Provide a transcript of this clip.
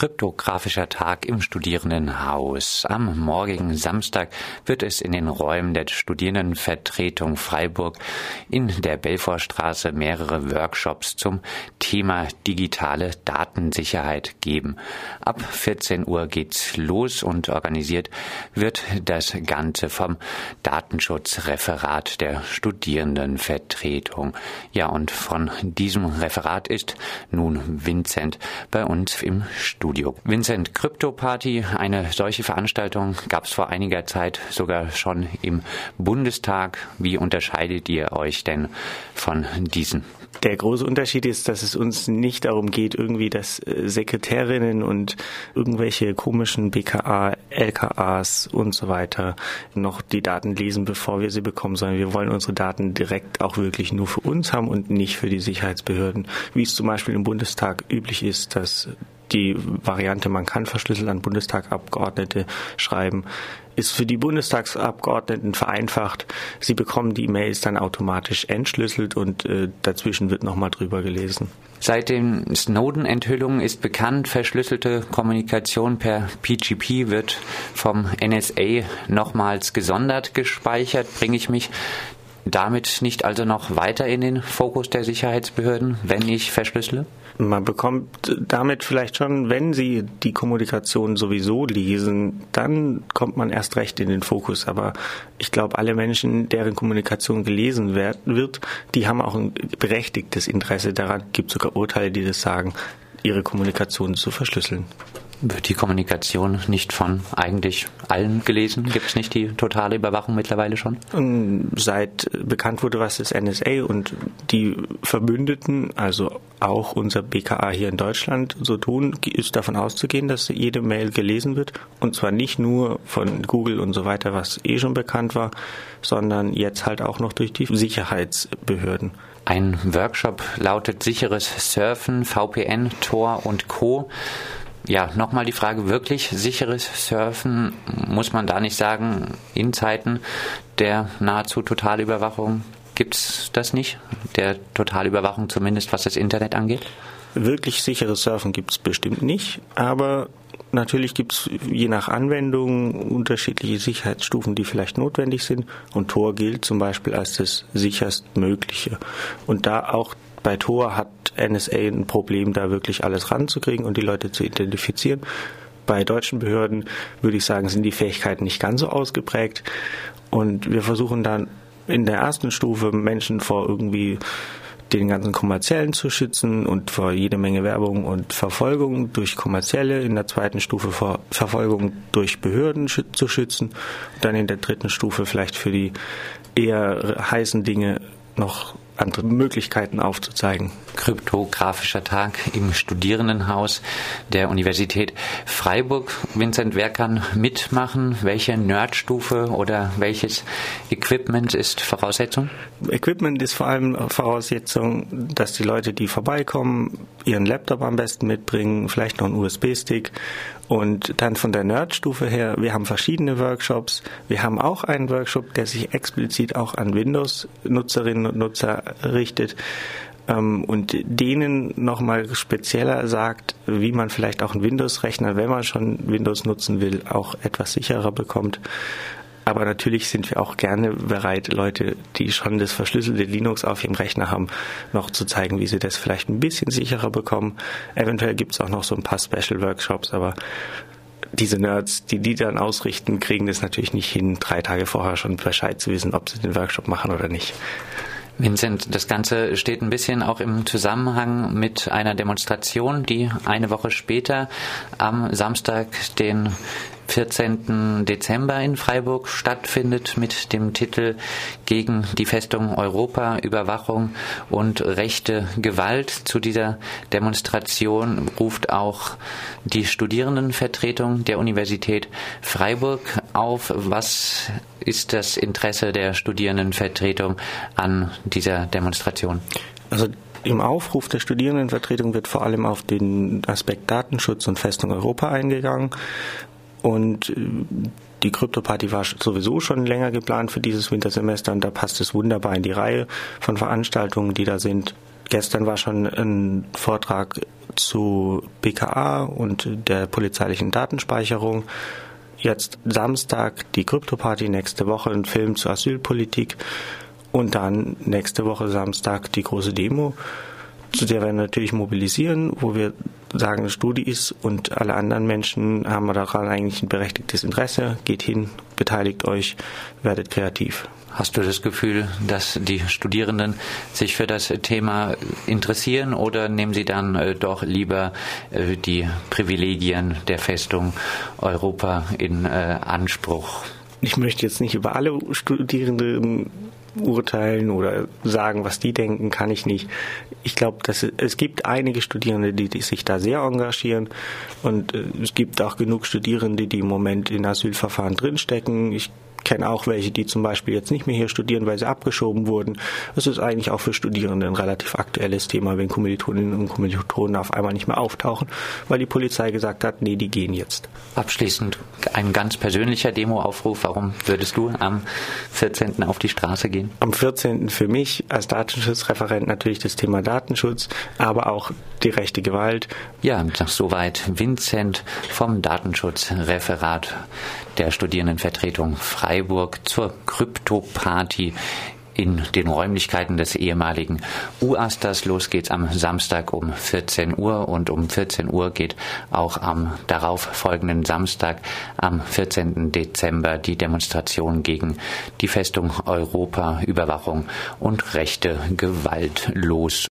Kryptografischer Tag im Studierendenhaus. Am morgigen Samstag wird es in den Räumen der Studierendenvertretung Freiburg in der Belfortstraße mehrere Workshops zum Thema digitale Datensicherheit geben. Ab 14 Uhr geht's los und organisiert wird das Ganze vom Datenschutzreferat der Studierendenvertretung. Ja, und von diesem Referat ist nun Vincent bei uns im Studio. Vincent, Crypto Party, eine solche Veranstaltung gab es vor einiger Zeit sogar schon im Bundestag. Wie unterscheidet ihr euch denn von diesen? Der große Unterschied ist, dass es uns nicht darum geht, irgendwie, dass äh, Sekretärinnen und irgendwelche komischen BKA, LKAs und so weiter noch die Daten lesen, bevor wir sie bekommen, sondern wir wollen unsere Daten direkt auch wirklich nur für uns haben und nicht für die Sicherheitsbehörden. Wie es zum Beispiel im Bundestag üblich ist, dass die Variante, man kann verschlüsselt an Bundestagabgeordnete schreiben, ist für die Bundestagsabgeordneten vereinfacht. Sie bekommen die E-Mails dann automatisch entschlüsselt und äh, dazwischen wird nochmal drüber gelesen. Seit den Snowden-Enthüllungen ist bekannt, verschlüsselte Kommunikation per PGP wird vom NSA nochmals gesondert gespeichert. Bringe ich mich damit nicht also noch weiter in den Fokus der Sicherheitsbehörden, wenn ich verschlüssele? Man bekommt damit vielleicht schon, wenn Sie die Kommunikation sowieso lesen, dann kommt man erst recht in den Fokus. Aber ich glaube, alle Menschen, deren Kommunikation gelesen wird, die haben auch ein berechtigtes Interesse daran. Es gibt sogar Urteile, die das sagen, ihre Kommunikation zu verschlüsseln. Wird die Kommunikation nicht von eigentlich allen gelesen? Gibt es nicht die totale Überwachung mittlerweile schon? Seit bekannt wurde, was das NSA und die Verbündeten, also auch unser BKA hier in Deutschland, so tun, ist davon auszugehen, dass jede Mail gelesen wird. Und zwar nicht nur von Google und so weiter, was eh schon bekannt war, sondern jetzt halt auch noch durch die Sicherheitsbehörden. Ein Workshop lautet sicheres Surfen, VPN, Tor und Co. Ja, nochmal die Frage, wirklich sicheres Surfen, muss man da nicht sagen, in Zeiten der nahezu Totalüberwachung gibt es das nicht? Der Totalüberwachung zumindest, was das Internet angeht? Wirklich sicheres Surfen gibt es bestimmt nicht, aber natürlich gibt es je nach Anwendung unterschiedliche Sicherheitsstufen, die vielleicht notwendig sind und Tor gilt zum Beispiel als das sicherstmögliche. Und da auch bei Tor hat NSA ein Problem, da wirklich alles ranzukriegen und die Leute zu identifizieren. Bei deutschen Behörden würde ich sagen, sind die Fähigkeiten nicht ganz so ausgeprägt. Und wir versuchen dann in der ersten Stufe Menschen vor irgendwie den ganzen kommerziellen zu schützen und vor jede Menge Werbung und Verfolgung durch kommerzielle, in der zweiten Stufe vor Verfolgung durch Behörden zu schützen und dann in der dritten Stufe vielleicht für die eher heißen Dinge noch andere Möglichkeiten aufzuzeigen. Kryptografischer Tag im Studierendenhaus der Universität Freiburg. Vincent, wer kann mitmachen? Welche Nerdstufe oder welches Equipment ist Voraussetzung? Equipment ist vor allem Voraussetzung, dass die Leute, die vorbeikommen, ihren Laptop am besten mitbringen, vielleicht noch einen USB-Stick und dann von der Nerdstufe her, wir haben verschiedene Workshops. Wir haben auch einen Workshop, der sich explizit auch an Windows-Nutzerinnen und Nutzer richtet ähm, und denen nochmal spezieller sagt, wie man vielleicht auch einen Windows-Rechner, wenn man schon Windows nutzen will, auch etwas sicherer bekommt. Aber natürlich sind wir auch gerne bereit, Leute, die schon das verschlüsselte Linux auf ihrem Rechner haben, noch zu zeigen, wie sie das vielleicht ein bisschen sicherer bekommen. Eventuell gibt es auch noch so ein paar Special Workshops, aber diese Nerds, die die dann ausrichten, kriegen das natürlich nicht hin, drei Tage vorher schon Bescheid zu wissen, ob sie den Workshop machen oder nicht. Vincent, das Ganze steht ein bisschen auch im Zusammenhang mit einer Demonstration, die eine Woche später am Samstag, den 14. Dezember in Freiburg stattfindet mit dem Titel Gegen die Festung Europa, Überwachung und rechte Gewalt. Zu dieser Demonstration ruft auch die Studierendenvertretung der Universität Freiburg auf. Was ist das Interesse der Studierendenvertretung an dieser Demonstration? Also im Aufruf der Studierendenvertretung wird vor allem auf den Aspekt Datenschutz und Festung Europa eingegangen. Und äh, die Krypto-Party war sowieso schon länger geplant für dieses Wintersemester und da passt es wunderbar in die Reihe von Veranstaltungen, die da sind. Gestern war schon ein Vortrag zu BKA und der polizeilichen Datenspeicherung. Jetzt Samstag die Krypto-Party, nächste Woche ein Film zur Asylpolitik und dann nächste Woche Samstag die große Demo zu der wir natürlich mobilisieren, wo wir sagen, Studis und alle anderen Menschen haben daran eigentlich ein berechtigtes Interesse. Geht hin, beteiligt euch, werdet kreativ. Hast du das Gefühl, dass die Studierenden sich für das Thema interessieren oder nehmen sie dann äh, doch lieber äh, die Privilegien der Festung Europa in äh, Anspruch? Ich möchte jetzt nicht über alle Studierenden urteilen oder sagen, was die denken, kann ich nicht. Ich glaube, dass es gibt einige Studierende, die, die sich da sehr engagieren und äh, es gibt auch genug Studierende, die im Moment in Asylverfahren drinstecken. Ich kenne auch welche, die zum Beispiel jetzt nicht mehr hier studieren, weil sie abgeschoben wurden. Es ist eigentlich auch für Studierende ein relativ aktuelles Thema, wenn Kommilitoninnen und Kommilitonen auf einmal nicht mehr auftauchen, weil die Polizei gesagt hat, nee, die gehen jetzt. Abschließend ein ganz persönlicher Demoaufruf. Warum würdest du am 14. auf die Straße gehen? Am 14. für mich als Datenschutzreferent natürlich das Thema Datenschutz, aber auch die rechte Gewalt. Ja, soweit Vincent vom Datenschutzreferat der Studierendenvertretung Freiburg zur Krypto-Party in den Räumlichkeiten des ehemaligen UASTAS. Los geht's am Samstag um 14 Uhr und um 14 Uhr geht auch am darauf folgenden Samstag, am 14. Dezember, die Demonstration gegen die Festung Europa, Überwachung und rechte Gewalt los.